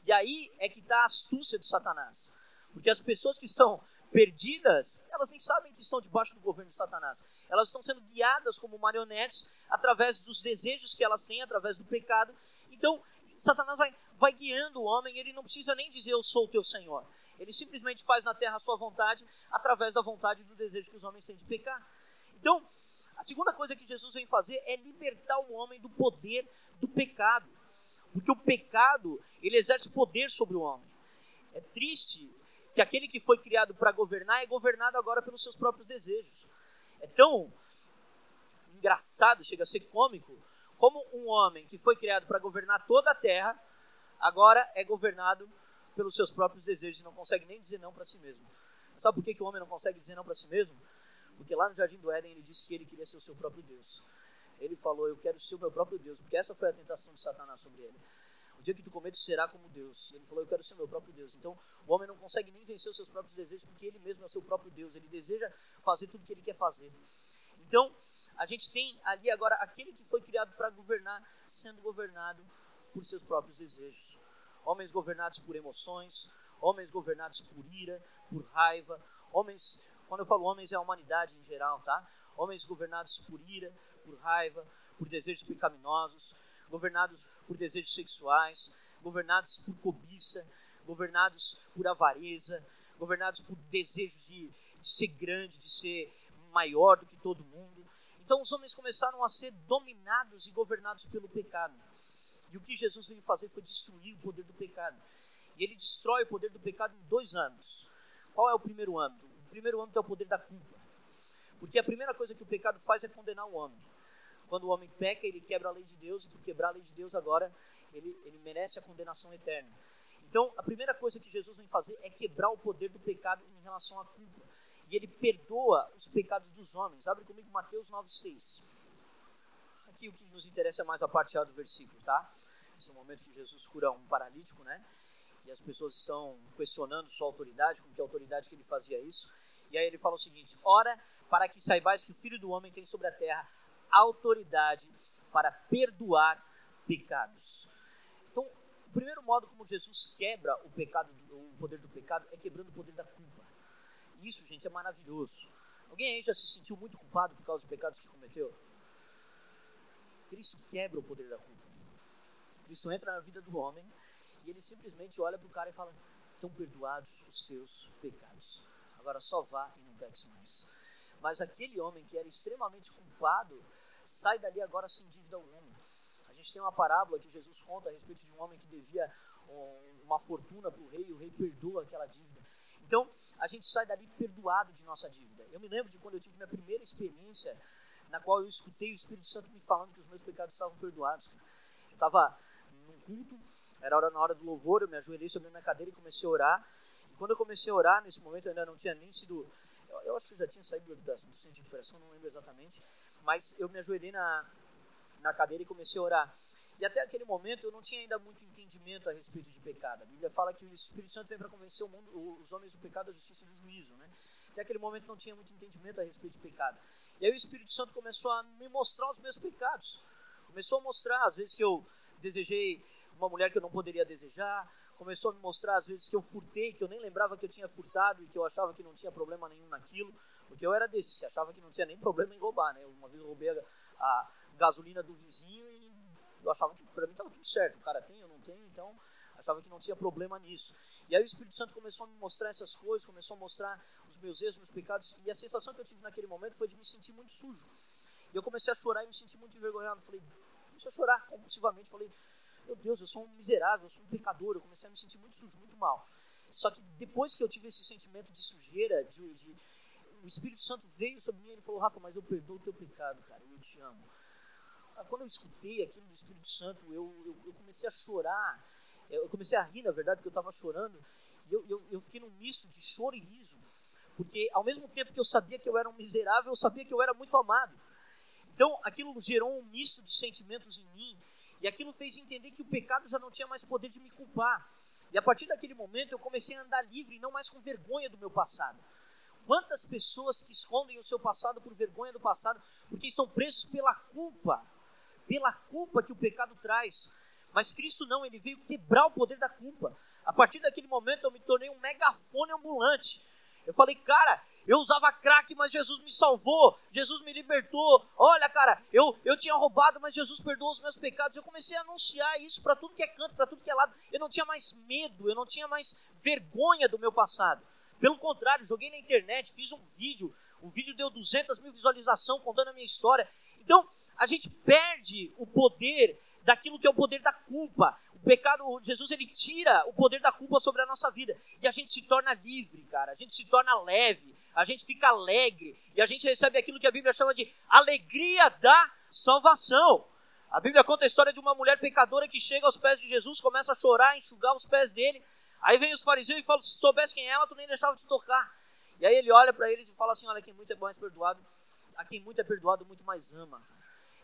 E aí é que está a astúcia de Satanás. Porque as pessoas que estão perdidas, elas nem sabem que estão debaixo do governo de Satanás. Elas estão sendo guiadas como marionetes através dos desejos que elas têm, através do pecado. Então, Satanás vai, vai guiando o homem, ele não precisa nem dizer eu sou o teu Senhor. Ele simplesmente faz na terra a sua vontade, através da vontade e do desejo que os homens têm de pecar. Então, a segunda coisa que Jesus vem fazer é libertar o homem do poder do pecado. Porque o pecado, ele exerce poder sobre o homem. É triste que aquele que foi criado para governar é governado agora pelos seus próprios desejos. É tão engraçado, chega a ser cômico, como um homem que foi criado para governar toda a terra, agora é governado pelos seus próprios desejos e não consegue nem dizer não para si mesmo. Sabe por que, que o homem não consegue dizer não para si mesmo? Porque lá no Jardim do Éden ele disse que ele queria ser o seu próprio Deus ele falou: Eu quero ser o meu próprio Deus, porque essa foi a tentação de Satanás sobre ele. O dia que tu comer, tu será como Deus. Ele falou: Eu quero ser meu próprio Deus. Então, o homem não consegue nem vencer os seus próprios desejos, porque ele mesmo é o seu próprio Deus. Ele deseja fazer tudo o que ele quer fazer. Então, a gente tem ali agora aquele que foi criado para governar, sendo governado por seus próprios desejos. Homens governados por emoções, homens governados por ira, por raiva, homens, quando eu falo homens, é a humanidade em geral, tá? Homens governados por ira, por raiva, por desejos pecaminosos, governados por desejos sexuais, governados por cobiça, governados por avareza, governados por desejos de, de ser grande, de ser maior do que todo mundo. Então os homens começaram a ser dominados e governados pelo pecado. E o que Jesus veio fazer foi destruir o poder do pecado. E ele destrói o poder do pecado em dois âmbitos. Qual é o primeiro âmbito? O primeiro âmbito é o poder da culpa. Porque a primeira coisa que o pecado faz é condenar o homem. Quando o homem peca, ele quebra a lei de Deus, e por quebrar a lei de Deus, agora ele, ele merece a condenação eterna. Então, a primeira coisa que Jesus vem fazer é quebrar o poder do pecado em relação à culpa. E ele perdoa os pecados dos homens. Abre comigo Mateus 9,6. Aqui o que nos interessa é mais a parte A do versículo, tá? Esse é o momento que Jesus cura um paralítico, né? E as pessoas estão questionando sua autoridade, com que autoridade que ele fazia isso. E aí ele fala o seguinte: Ora, para que saibais que o Filho do Homem tem sobre a terra autoridade para perdoar pecados. Então, o primeiro modo como Jesus quebra o pecado, o poder do pecado, é quebrando o poder da culpa. Isso, gente, é maravilhoso. Alguém aí já se sentiu muito culpado por causa dos pecados que cometeu? Cristo quebra o poder da culpa. Cristo entra na vida do homem e ele simplesmente olha para o cara e fala: estão perdoados os seus pecados. Agora só vá e não peque mais. Mas aquele homem que era extremamente culpado sai dali agora sem dívida alguma. A gente tem uma parábola que Jesus conta a respeito de um homem que devia uma fortuna para o rei o rei perdoa aquela dívida. Então, a gente sai dali perdoado de nossa dívida. Eu me lembro de quando eu tive minha primeira experiência, na qual eu escutei o Espírito Santo me falando que os meus pecados estavam perdoados. Eu estava num culto, era hora na hora do louvor, eu me ajoelhei sobre a minha cadeira e comecei a orar. E quando eu comecei a orar, nesse momento eu ainda não tinha nem sido. Eu, acho que eu já tinha saído do, do centro de recuperação, não lembro exatamente. Mas eu me ajoelhei na, na cadeira e comecei a orar. E até aquele momento eu não tinha ainda muito entendimento a respeito de pecado. A Bíblia fala que o Espírito Santo vem para convencer o mundo, os homens do pecado, da justiça e do juízo. Né? Até aquele momento não tinha muito entendimento a respeito de pecado. E aí o Espírito Santo começou a me mostrar os meus pecados. Começou a mostrar, às vezes, que eu desejei uma mulher que eu não poderia desejar. Começou a me mostrar, às vezes, que eu furtei, que eu nem lembrava que eu tinha furtado e que eu achava que não tinha problema nenhum naquilo. Porque eu era desse, que achava que não tinha nem problema em roubar. Né? Uma vez eu roubei a, a gasolina do vizinho e eu achava que para mim estava tudo certo. O cara tem, eu não tenho, então achava que não tinha problema nisso. E aí o Espírito Santo começou a me mostrar essas coisas, começou a mostrar os meus erros, meus pecados. E a sensação que eu tive naquele momento foi de me sentir muito sujo. E eu comecei a chorar e me senti muito envergonhado. Falei, comecei a chorar compulsivamente. Falei, meu Deus, eu sou um miserável, eu sou um pecador. Eu comecei a me sentir muito sujo, muito mal. Só que depois que eu tive esse sentimento de sujeira, de, de o Espírito Santo veio sobre mim e ele falou, Rafa, mas eu perdoo o teu pecado, cara, eu te amo quando eu escutei aquilo do Espírito Santo, eu, eu, eu, comecei a chorar. Eu comecei a rir, na verdade, porque eu estava chorando. E eu, eu, eu fiquei num misto de choro e riso. Porque ao mesmo tempo que eu sabia que eu era um miserável, eu sabia que eu era muito amado. Então aquilo gerou um misto de sentimentos em mim. E aquilo fez entender que o pecado já não tinha mais poder de me culpar. E a partir daquele momento eu comecei a andar livre, não mais com vergonha do meu passado. Quantas pessoas que escondem o seu passado por vergonha do passado, porque estão presos pela culpa pela culpa que o pecado traz. Mas Cristo não, ele veio quebrar o poder da culpa. A partir daquele momento eu me tornei um megafone ambulante. Eu falei, cara, eu usava crack, mas Jesus me salvou, Jesus me libertou. Olha, cara, eu, eu tinha roubado, mas Jesus perdoou os meus pecados. Eu comecei a anunciar isso para tudo que é canto, para tudo que é lado. Eu não tinha mais medo, eu não tinha mais vergonha do meu passado. Pelo contrário, joguei na internet, fiz um vídeo. O vídeo deu 200 mil visualizações contando a minha história. Então, a gente perde o poder daquilo que é o poder da culpa. O pecado, Jesus ele tira o poder da culpa sobre a nossa vida e a gente se torna livre, cara. A gente se torna leve, a gente fica alegre e a gente recebe aquilo que a Bíblia chama de alegria da salvação. A Bíblia conta a história de uma mulher pecadora que chega aos pés de Jesus, começa a chorar, enxugar os pés dele. Aí vem os fariseus e falam: se soubesse quem é ela, tu nem deixava de tocar. E aí ele olha para eles e fala assim: olha, quem muito é mais perdoado, a quem muito é perdoado, muito mais ama.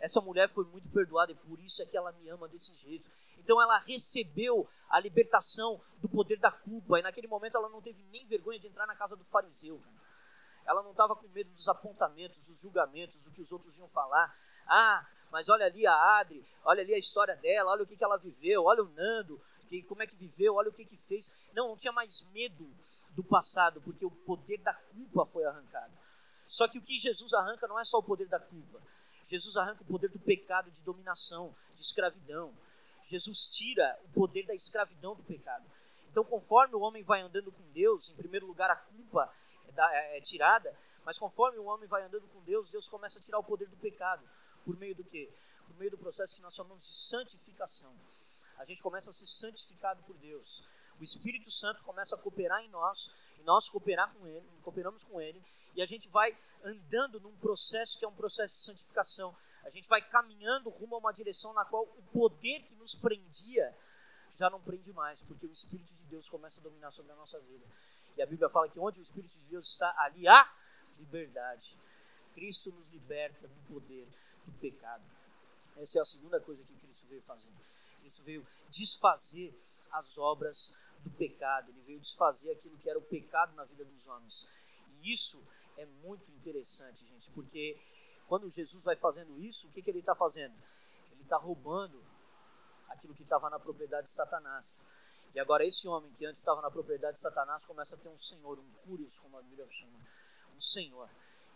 Essa mulher foi muito perdoada e por isso é que ela me ama desse jeito. Então ela recebeu a libertação do poder da culpa e naquele momento ela não teve nem vergonha de entrar na casa do fariseu. Ela não estava com medo dos apontamentos, dos julgamentos, do que os outros iam falar. Ah, mas olha ali a Adri, olha ali a história dela, olha o que, que ela viveu, olha o Nando, que, como é que viveu, olha o que, que fez. Não, não tinha mais medo do passado, porque o poder da culpa foi arrancado. Só que o que Jesus arranca não é só o poder da culpa. Jesus arranca o poder do pecado, de dominação, de escravidão. Jesus tira o poder da escravidão do pecado. Então, conforme o homem vai andando com Deus, em primeiro lugar a culpa é, é, tirada, mas conforme o homem vai andando com Deus, Deus começa a tirar o poder do pecado. Por meio do quê? Por meio do processo que nós chamamos de santificação. A gente começa a ser santificado por Deus. O Espírito Santo começa a cooperar em nós, e nós cooperar com Ele, cooperamos com Ele, e a gente vai andando num processo que é um processo de santificação. A gente vai caminhando rumo a uma direção na qual o poder que nos prendia já não prende mais, porque o Espírito de Deus começa a dominar sobre a nossa vida. E a Bíblia fala que onde o Espírito de Deus está, ali há liberdade. Cristo nos liberta do poder do pecado. Essa é a segunda coisa que Cristo veio fazer. Cristo veio desfazer as obras do pecado. Ele veio desfazer aquilo que era o pecado na vida dos homens. E isso é muito interessante, gente, porque quando Jesus vai fazendo isso, o que, que ele está fazendo? Ele está roubando aquilo que estava na propriedade de Satanás. E agora esse homem que antes estava na propriedade de Satanás começa a ter um senhor, um curios, como a Bíblia chama, um senhor.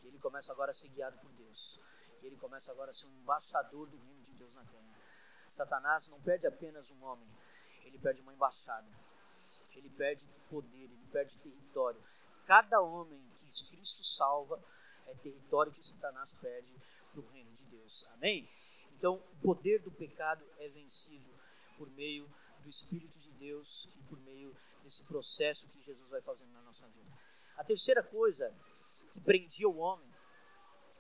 E ele começa agora a ser guiado por Deus. E ele começa agora a ser um embaixador do reino de Deus na terra. Satanás não perde apenas um homem, ele perde uma embaixada. Ele perde poder, ele perde território. Cada homem que Cristo salva é território que Satanás perde para o reino de Deus. Amém? Então, o poder do pecado é vencido por meio do Espírito de Deus e por meio desse processo que Jesus vai fazendo na nossa vida. A terceira coisa que prendia o homem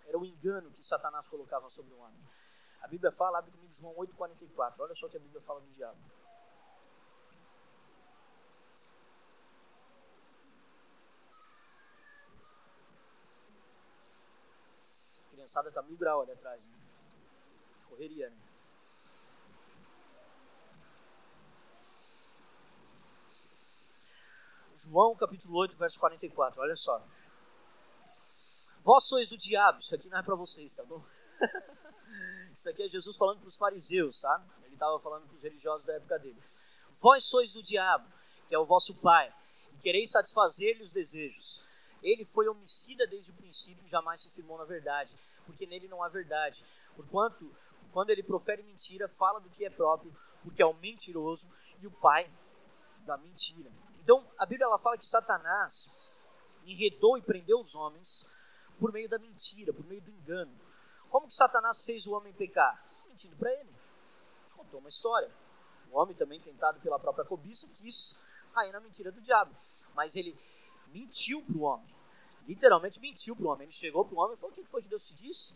era o engano que Satanás colocava sobre o homem. A Bíblia fala, abre comigo João 8,44. Olha só o que a Bíblia fala do diabo. A criançada está mil graus ali atrás. Né? Correria, né? João capítulo 8, verso 44, olha só. Vós sois do diabo, isso aqui não é para vocês, tá bom? isso aqui é Jesus falando para os fariseus, tá? Ele estava falando para os religiosos da época dele. Vós sois do diabo, que é o vosso pai, e quereis satisfazer-lhe os desejos. Ele foi homicida desde o princípio e jamais se firmou na verdade, porque nele não há verdade. Porquanto, quando ele profere mentira, fala do que é próprio, porque é o mentiroso e o pai da mentira. Então, a Bíblia ela fala que Satanás enredou e prendeu os homens por meio da mentira, por meio do engano. Como que Satanás fez o homem pecar? Mentindo para ele. Contou uma história. O homem também, tentado pela própria cobiça, quis cair na mentira do diabo. Mas ele mentiu para o homem. Literalmente mentiu para o homem. Ele chegou para o homem e falou: O que foi que Deus te disse?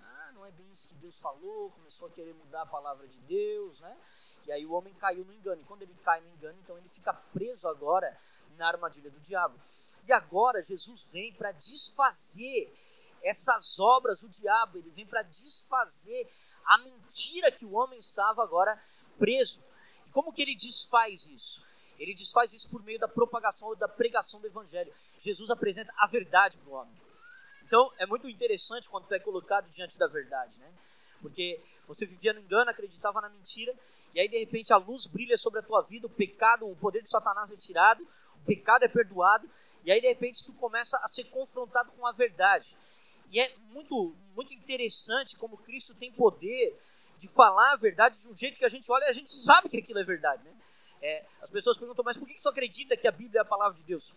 Ah, não é bem isso que Deus falou. Começou a querer mudar a palavra de Deus, né? E aí o homem caiu no engano. E quando ele cai no engano, então ele fica preso agora na armadilha do diabo. E agora Jesus vem para desfazer essas obras do diabo, ele vem para desfazer a mentira que o homem estava agora preso. E como que ele desfaz isso? Ele desfaz isso por meio da propagação, da pregação do evangelho. Jesus apresenta a verdade para o homem. Então é muito interessante quando tu é colocado diante da verdade, né? Porque você vivia no engano, acreditava na mentira, e aí de repente a luz brilha sobre a tua vida, o pecado, o poder de Satanás é tirado, o pecado é perdoado, e aí de repente tu começa a ser confrontado com a verdade. E é muito, muito interessante como Cristo tem poder de falar a verdade de um jeito que a gente olha e a gente sabe que aquilo é verdade, né? É, as pessoas perguntam, mas por que, tu acredita que a Bíblia é a palavra de Deus?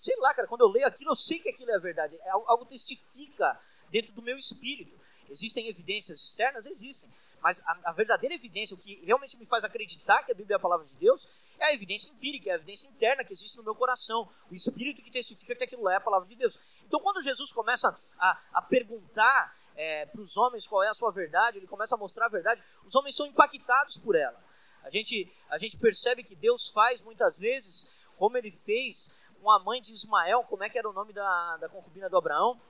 Sei lá, cara, quando eu leio aquilo, eu sei que aquilo é verdade. É, algo testifica dentro do meu espírito. Existem evidências externas? Existem. Mas a, a, verdadeira evidência, o que realmente me faz acreditar que a Bíblia é a palavra de Deus, é a evidência empírica, é a evidência interna que existe no meu coração. O Espírito que testifica que aquilo é a palavra de Deus. Então, quando Jesus começa a, a perguntar é, para os homens qual é a sua verdade, ele começa a mostrar a verdade, os homens são impactados por ela. A gente, a gente percebe que Deus faz muitas vezes, como ele fez com a mãe de Ismael, como é que era o nome da, da concubina do Abraão?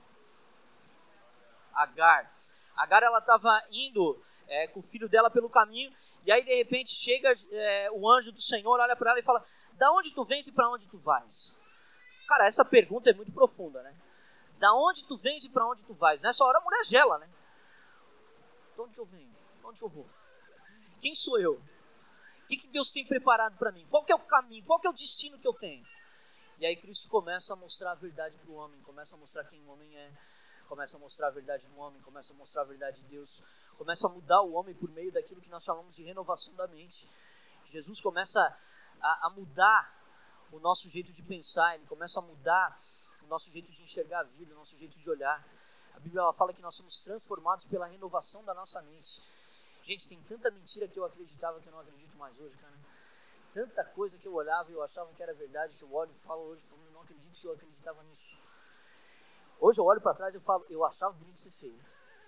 Agar. Agar ela estava indo é, com o filho dela pelo caminho, e aí de repente chega é, o anjo do Senhor, olha para ela e fala: Da onde tu vens e para onde tu vais? Cara, essa pergunta é muito profunda, né? Da onde tu vens e para onde tu vais? Nessa hora a mulher gela, né? De onde eu venho? De onde eu vou? Quem sou eu? O que, que Deus tem preparado para mim? Qual é o caminho? Qual é o destino que eu tenho? E aí Cristo começa a mostrar a verdade para o homem, começa a mostrar quem o homem é, começa a mostrar a verdade no homem, começa a mostrar a verdade de Deus, começa a mudar o homem por meio daquilo que nós chamamos de renovação da mente. Jesus começa a, a mudar o nosso jeito de pensar, ele começa a mudar o nosso jeito de enxergar a vida, o nosso jeito de olhar. A Bíblia ela fala que nós somos transformados pela renovação da nossa mente. Gente, tem tanta mentira que eu acreditava que eu não acredito mais hoje, cara. Tanta coisa que eu olhava e eu achava que era verdade, que eu olho e falo hoje, eu não acredito que eu acreditava nisso. Hoje eu olho para trás e falo, eu achava bonito ser feio.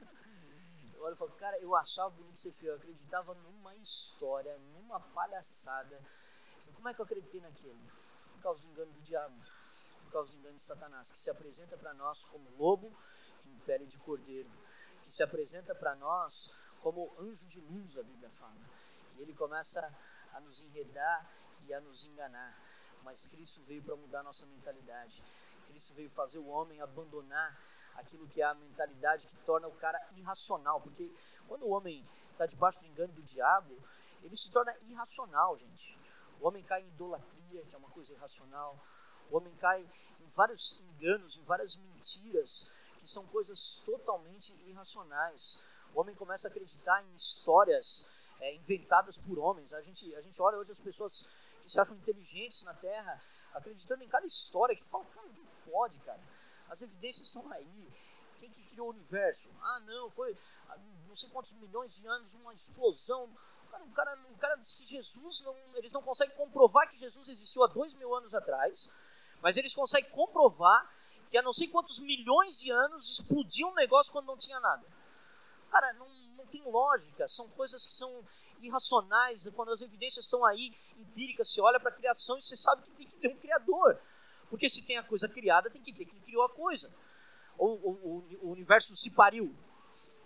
Eu olho e falo, cara, eu achava bonito ser feio. Eu acreditava numa história, numa palhaçada. Como é que eu acreditei naquilo? Por causa do engano do diabo, por causa do engano de Satanás, que se apresenta para nós como lobo em pele de cordeiro, que se apresenta para nós como anjo de luz, a Bíblia fala. E ele começa a nos enredar e a nos enganar. Mas Cristo veio para mudar nossa mentalidade. Cristo veio fazer o homem abandonar aquilo que é a mentalidade que torna o cara irracional. Porque quando o homem está debaixo do engano do diabo, ele se torna irracional, gente. O homem cai em idolatria, que é uma coisa irracional. O homem cai em vários enganos, em várias mentiras, que são coisas totalmente irracionais. O homem começa a acreditar em histórias é, inventadas por homens. A gente, a gente olha hoje as pessoas que se acham inteligentes na Terra, acreditando em cada história, que falam, cara, pode, cara. As evidências estão aí. Quem que criou o universo? Ah, não, foi não sei quantos milhões de anos, uma explosão. Cara, o, cara, o cara diz que Jesus, não, eles não conseguem comprovar que Jesus existiu há dois mil anos atrás, mas eles conseguem comprovar que há não sei quantos milhões de anos explodiu um negócio quando não tinha nada. Cara, não, não tem lógica, são coisas que são irracionais, quando as evidências estão aí, empíricas, você olha para a criação e você sabe que tem que ter um criador. Porque se tem a coisa criada, tem que ter quem criou a coisa. Ou, ou, o universo se pariu.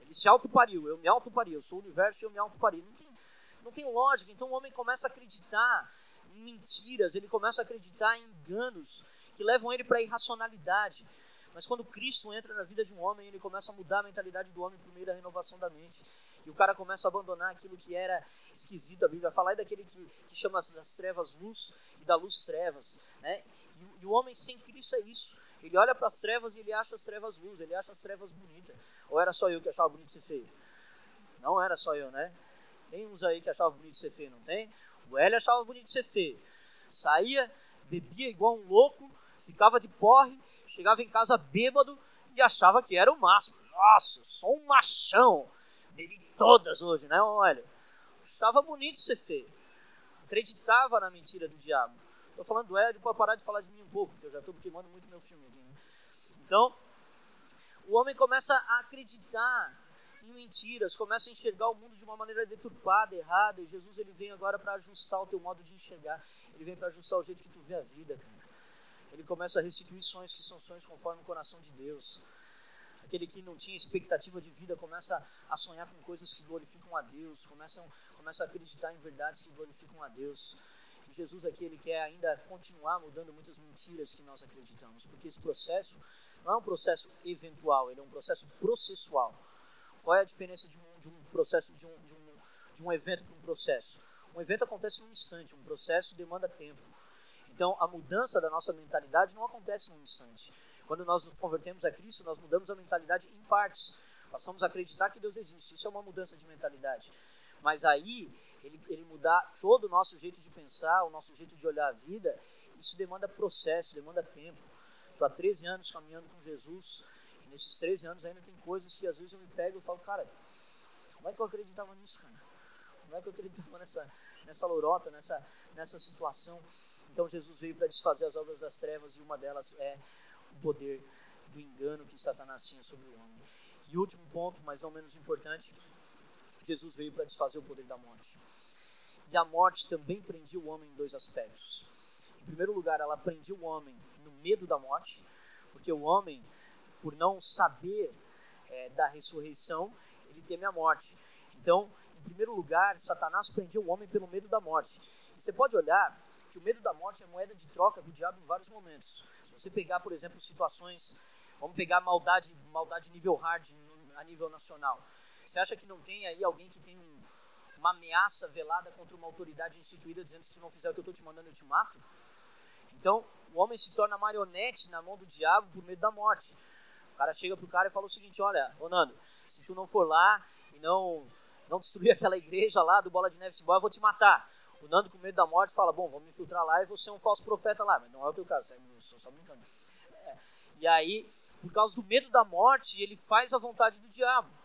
Ele se autopariu, eu me autopari, eu sou o universo e eu me autopari. Não tem, não tem lógica. Então o homem começa a acreditar em mentiras, ele começa a acreditar em enganos que levam ele para a irracionalidade. Mas quando Cristo entra na vida de um homem, ele começa a mudar a mentalidade do homem por meio da renovação da mente. E o cara começa a abandonar aquilo que era esquisito. A Bíblia fala aí daquele que, que chama das trevas luz e da luz trevas. Né? E, o homem sem Cristo é isso. Ele olha para as trevas e ele acha as trevas luz, ele acha as trevas bonitas. Ou era só eu que achava bonito ser feio? Não era só eu, né? Tem uns aí que achavam bonito ser feio, não tem? O Hélio achava bonito ser feio. Saía, bebia igual um louco, ficava de porre, chegava em casa bêbado e achava que era o máximo. Nossa, sou um machão. Bebi todas hoje, né, Hélio? Achava bonito ser feio. Acreditava na mentira do diabo. Estou falando do Hélio para parar de falar de mim um pouco, porque eu já estou queimando muito meu filme. Né? Então, o homem começa a acreditar em mentiras, começa a enxergar o mundo de uma maneira deturpada, errada, e Jesus ele vem agora para ajustar o teu modo de enxergar, ele vem para ajustar o jeito que tu vê a vida, cara. Ele começa a restituir sonhos que são sonhos conforme o coração de Deus. Aquele que não tinha expectativa de vida começa a sonhar com coisas que glorificam a Deus, começa, começa a acreditar em verdades que glorificam a Deus. Jesus aqui ele quer ainda continuar mudando muitas mentiras que nós acreditamos, porque esse processo não é um processo eventual, ele é um processo processual. Qual é a diferença de um, de um processo, de um, de um, de um evento para um processo? Um evento acontece num instante, um processo demanda tempo. Então, a mudança da nossa mentalidade não acontece num instante. Quando nós nos convertemos a Cristo, nós mudamos a mentalidade em partes. Passamos a acreditar que Deus existe. Isso é uma mudança de mentalidade. Mas aí, ele, ele mudar todo o nosso jeito de pensar, o nosso jeito de olhar a vida, isso demanda processo, demanda tempo. Estou há 13 anos caminhando com Jesus. E nesses 13 anos ainda tem coisas que às vezes eu me pego e falo, cara, como é que eu acreditava nisso, cara? Como é que eu acreditava nessa, nessa lorota, nessa, nessa situação? Então Jesus veio para desfazer as obras das trevas e uma delas é o poder do engano que Satanás tinha sobre o homem. E último ponto, mas não menos importante, Jesus veio para desfazer o poder da morte. E a morte também prendia o homem em dois aspectos. Em primeiro lugar, ela prendia o homem no medo da morte, porque o homem, por não saber é, da ressurreição, ele teme a morte. Então, em primeiro lugar, Satanás prendia o homem pelo medo da morte. E você pode olhar que o medo da morte é moeda de troca do diabo em vários momentos. Se você pegar, por exemplo, situações, vamos pegar maldade, maldade nível hard a nível nacional. Você acha que não tem aí alguém que tem um, uma ameaça velada contra uma autoridade instituída dizendo se tu não fizer o que eu estou te mandando eu te mato? Então, o homem se torna marionete na mão do diabo por medo da morte. O cara chega pro cara e fala o seguinte: Olha, Ronaldo, se tu não for lá e não, não destruir aquela igreja lá do Bola de Neve Simbora, eu vou te matar. O Nando, com medo da morte, fala: Bom, vamos me infiltrar lá e vou ser um falso profeta lá. Mas não é o teu caso, estou só brincando. É. E aí, por causa do medo da morte, ele faz a vontade do diabo.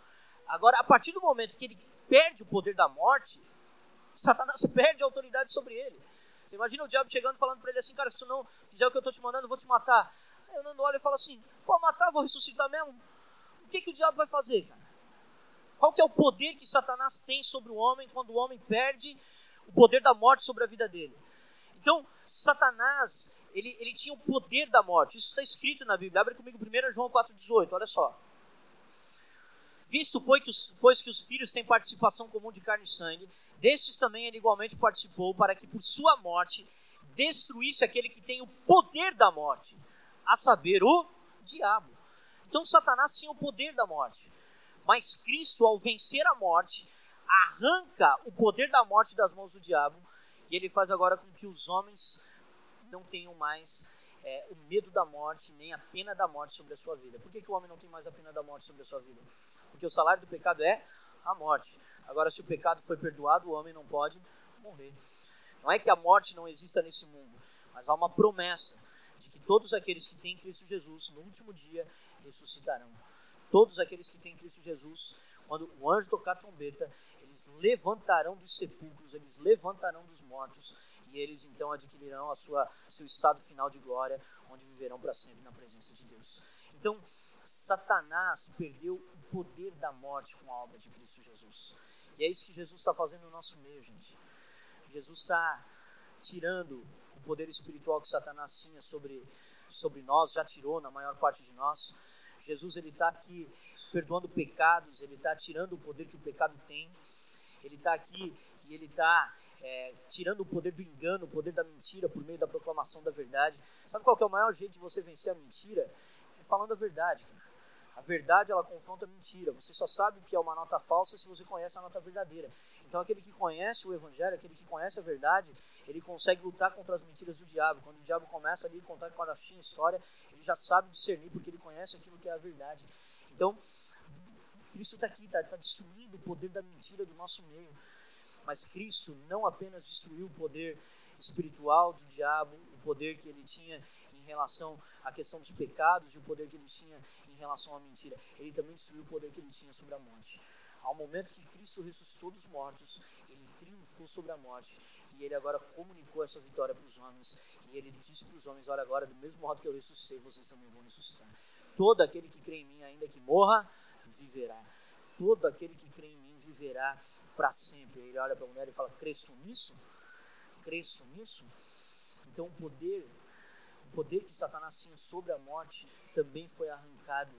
Agora, a partir do momento que ele perde o poder da morte, Satanás perde a autoridade sobre ele. Você imagina o diabo chegando falando para ele assim, cara, se tu não fizer o que eu estou te mandando, eu vou te matar. Aí o Nando olha e fala assim, pô, matar, vou ressuscitar mesmo? O que, que o diabo vai fazer, cara? Qual que é o poder que Satanás tem sobre o homem quando o homem perde o poder da morte sobre a vida dele? Então, Satanás, ele, ele tinha o poder da morte. Isso está escrito na Bíblia. Abre comigo 1 João 4,18, olha só. Visto, pois que, os, pois que os filhos têm participação comum de carne e sangue, destes também ele igualmente participou, para que por sua morte destruísse aquele que tem o poder da morte, a saber, o diabo. Então Satanás tinha o poder da morte. Mas Cristo, ao vencer a morte, arranca o poder da morte das mãos do diabo e ele faz agora com que os homens não tenham mais é, o medo da morte, nem a pena da morte sobre a sua vida. Por que, que o homem não tem mais a pena da morte sobre a sua vida? Porque o salário do pecado é a morte. Agora, se o pecado foi perdoado, o homem não pode morrer. Não é que a morte não exista nesse mundo, mas há uma promessa de que todos aqueles que têm Cristo Jesus, no último dia, ressuscitarão. Todos aqueles que têm Cristo Jesus, quando o anjo tocar a trombeta, eles levantarão dos sepulcros, eles levantarão dos mortos, e eles então adquirirão a sua seu estado final de glória, onde viverão para sempre na presença de Deus. Então, Satanás perdeu o poder da morte com a obra de Cristo Jesus. E é isso que Jesus está fazendo no nosso meio, gente. Jesus está tirando o poder espiritual que Satanás tinha sobre, sobre nós, já tirou na maior parte de nós. Jesus ele está aqui perdoando pecados, ele está tirando o poder que o pecado tem. Ele está aqui e ele está é, tirando o poder do engano, o poder da mentira por meio da proclamação da verdade. Sabe qual é o maior jeito de você vencer a mentira? É falando a verdade. A verdade ela confronta a mentira. Você só sabe que é uma nota falsa se você conhece a nota verdadeira. Então aquele que conhece o evangelho, aquele que conhece a verdade, ele consegue lutar contra as mentiras do diabo. Quando o diabo começa ali a contar com a história, ele já sabe discernir porque ele conhece aquilo que é a verdade. Então, Cristo está aqui, está tá destruindo o poder da mentira do nosso meio. Mas Cristo não apenas destruiu o poder espiritual do diabo, o poder que ele tinha em relação à questão dos pecados e o poder que ele tinha em relação à mentira. Ele também destruiu o poder que ele tinha sobre a morte. Ao momento que Cristo ressuscitou dos mortos, ele triunfou sobre a morte e ele agora comunicou essa vitória para os homens. E ele disse para os homens: Olha, agora, do mesmo modo que eu ressuscitei, vocês também vão ressuscitar. Todo aquele que crê em mim, ainda que morra, viverá. Todo aquele que crê em mim viverá para sempre. Ele olha para a mulher e fala: Cresço nisso? Cresço nisso? Então o poder, o poder que Satanás tinha sobre a morte também foi arrancado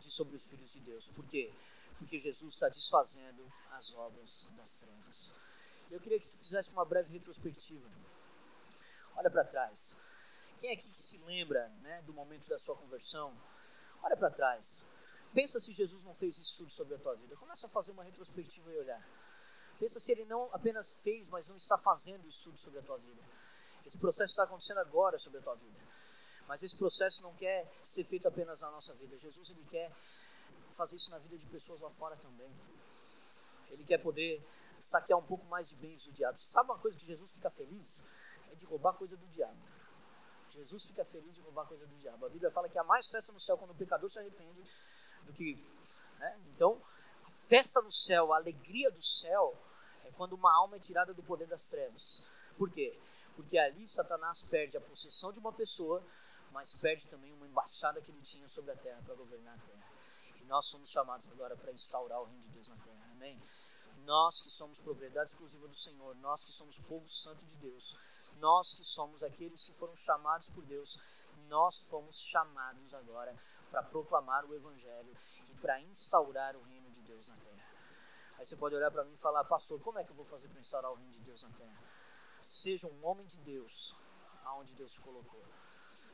de sobre os filhos de Deus. Por quê? Porque Jesus está desfazendo as obras das trevas. Eu queria que tu fizesse uma breve retrospectiva. Olha para trás. Quem é aqui que se lembra né, do momento da sua conversão? Olha para trás. Pensa se Jesus não fez isso tudo sobre a tua vida. Começa a fazer uma retrospectiva e olhar. Pensa se ele não apenas fez, mas não está fazendo isso tudo sobre a tua vida. Esse processo está acontecendo agora sobre a tua vida. Mas esse processo não quer ser feito apenas na nossa vida. Jesus ele quer fazer isso na vida de pessoas lá fora também. Ele quer poder saquear um pouco mais de bens do diabo. Sabe uma coisa que Jesus fica feliz? É de roubar coisa do diabo. Jesus fica feliz de roubar coisa do diabo. A Bíblia fala que há mais festa no céu quando o pecador se arrepende do que. Né? Então, a festa no céu, a alegria do céu, é quando uma alma é tirada do poder das trevas. Por quê? Porque ali Satanás perde a possessão de uma pessoa, mas perde também uma embaixada que ele tinha sobre a terra para governar a terra. E nós somos chamados agora para instaurar o reino de Deus na terra. Amém? Nós que somos propriedade exclusiva do Senhor, nós que somos povo santo de Deus, nós que somos aqueles que foram chamados por Deus, nós fomos chamados agora para proclamar o Evangelho e para instaurar o reino de Deus na terra. Aí você pode olhar para mim e falar, pastor, como é que eu vou fazer para instaurar o reino de Deus na terra? Seja um homem de Deus, aonde Deus te colocou.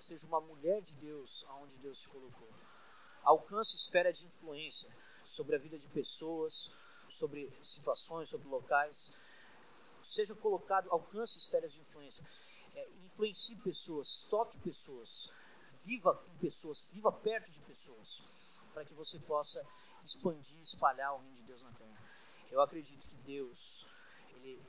Seja uma mulher de Deus, aonde Deus te colocou. Alcance esfera de influência sobre a vida de pessoas, sobre situações, sobre locais. Seja colocado, alcance esferas de influência. É, influencie pessoas, toque pessoas, viva com pessoas, viva perto de pessoas, para que você possa expandir, espalhar o reino de Deus na terra. Eu acredito que Deus, ele,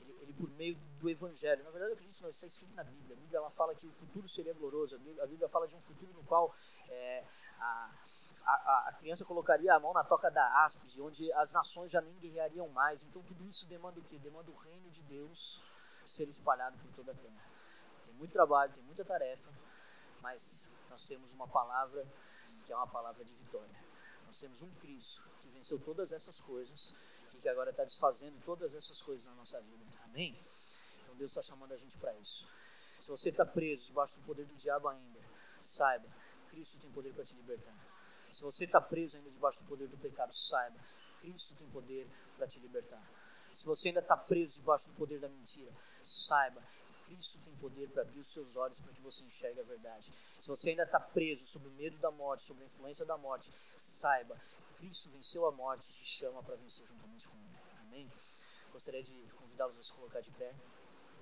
ele, ele por meio do Evangelho, na verdade eu acredito que não, está escrito na Bíblia. A Bíblia ela fala que o futuro seria glorioso. A Bíblia, a Bíblia fala de um futuro no qual é, a, a, a, criança colocaria a mão na toca da áspide, onde as nações já nem guerreariam mais. Então tudo isso demanda o quê? Demanda o reino de Deus ser espalhado por toda a terra. Tem muito trabalho, tem muita tarefa, mas nós temos uma palavra que é uma palavra de vitória. Nós temos um Cristo que venceu todas essas coisas e que agora está desfazendo todas essas coisas na nossa vida. Amém? Então Deus está chamando a gente para isso. Se você está preso debaixo do poder do diabo ainda, saiba, Cristo tem poder para te libertar. Se você está preso ainda debaixo do poder do pecado, saiba, Cristo tem poder para te libertar. Se você ainda está preso debaixo do poder da mentira, saiba, Cristo tem poder para abrir os seus olhos para que você enxergue a verdade. Se você ainda está preso sob o medo da morte, sob a influência da morte, saiba, Cristo venceu a morte e te chama para vencer juntamente com Ele. Amém? Gostaria de convidá-los a se colocar de pé.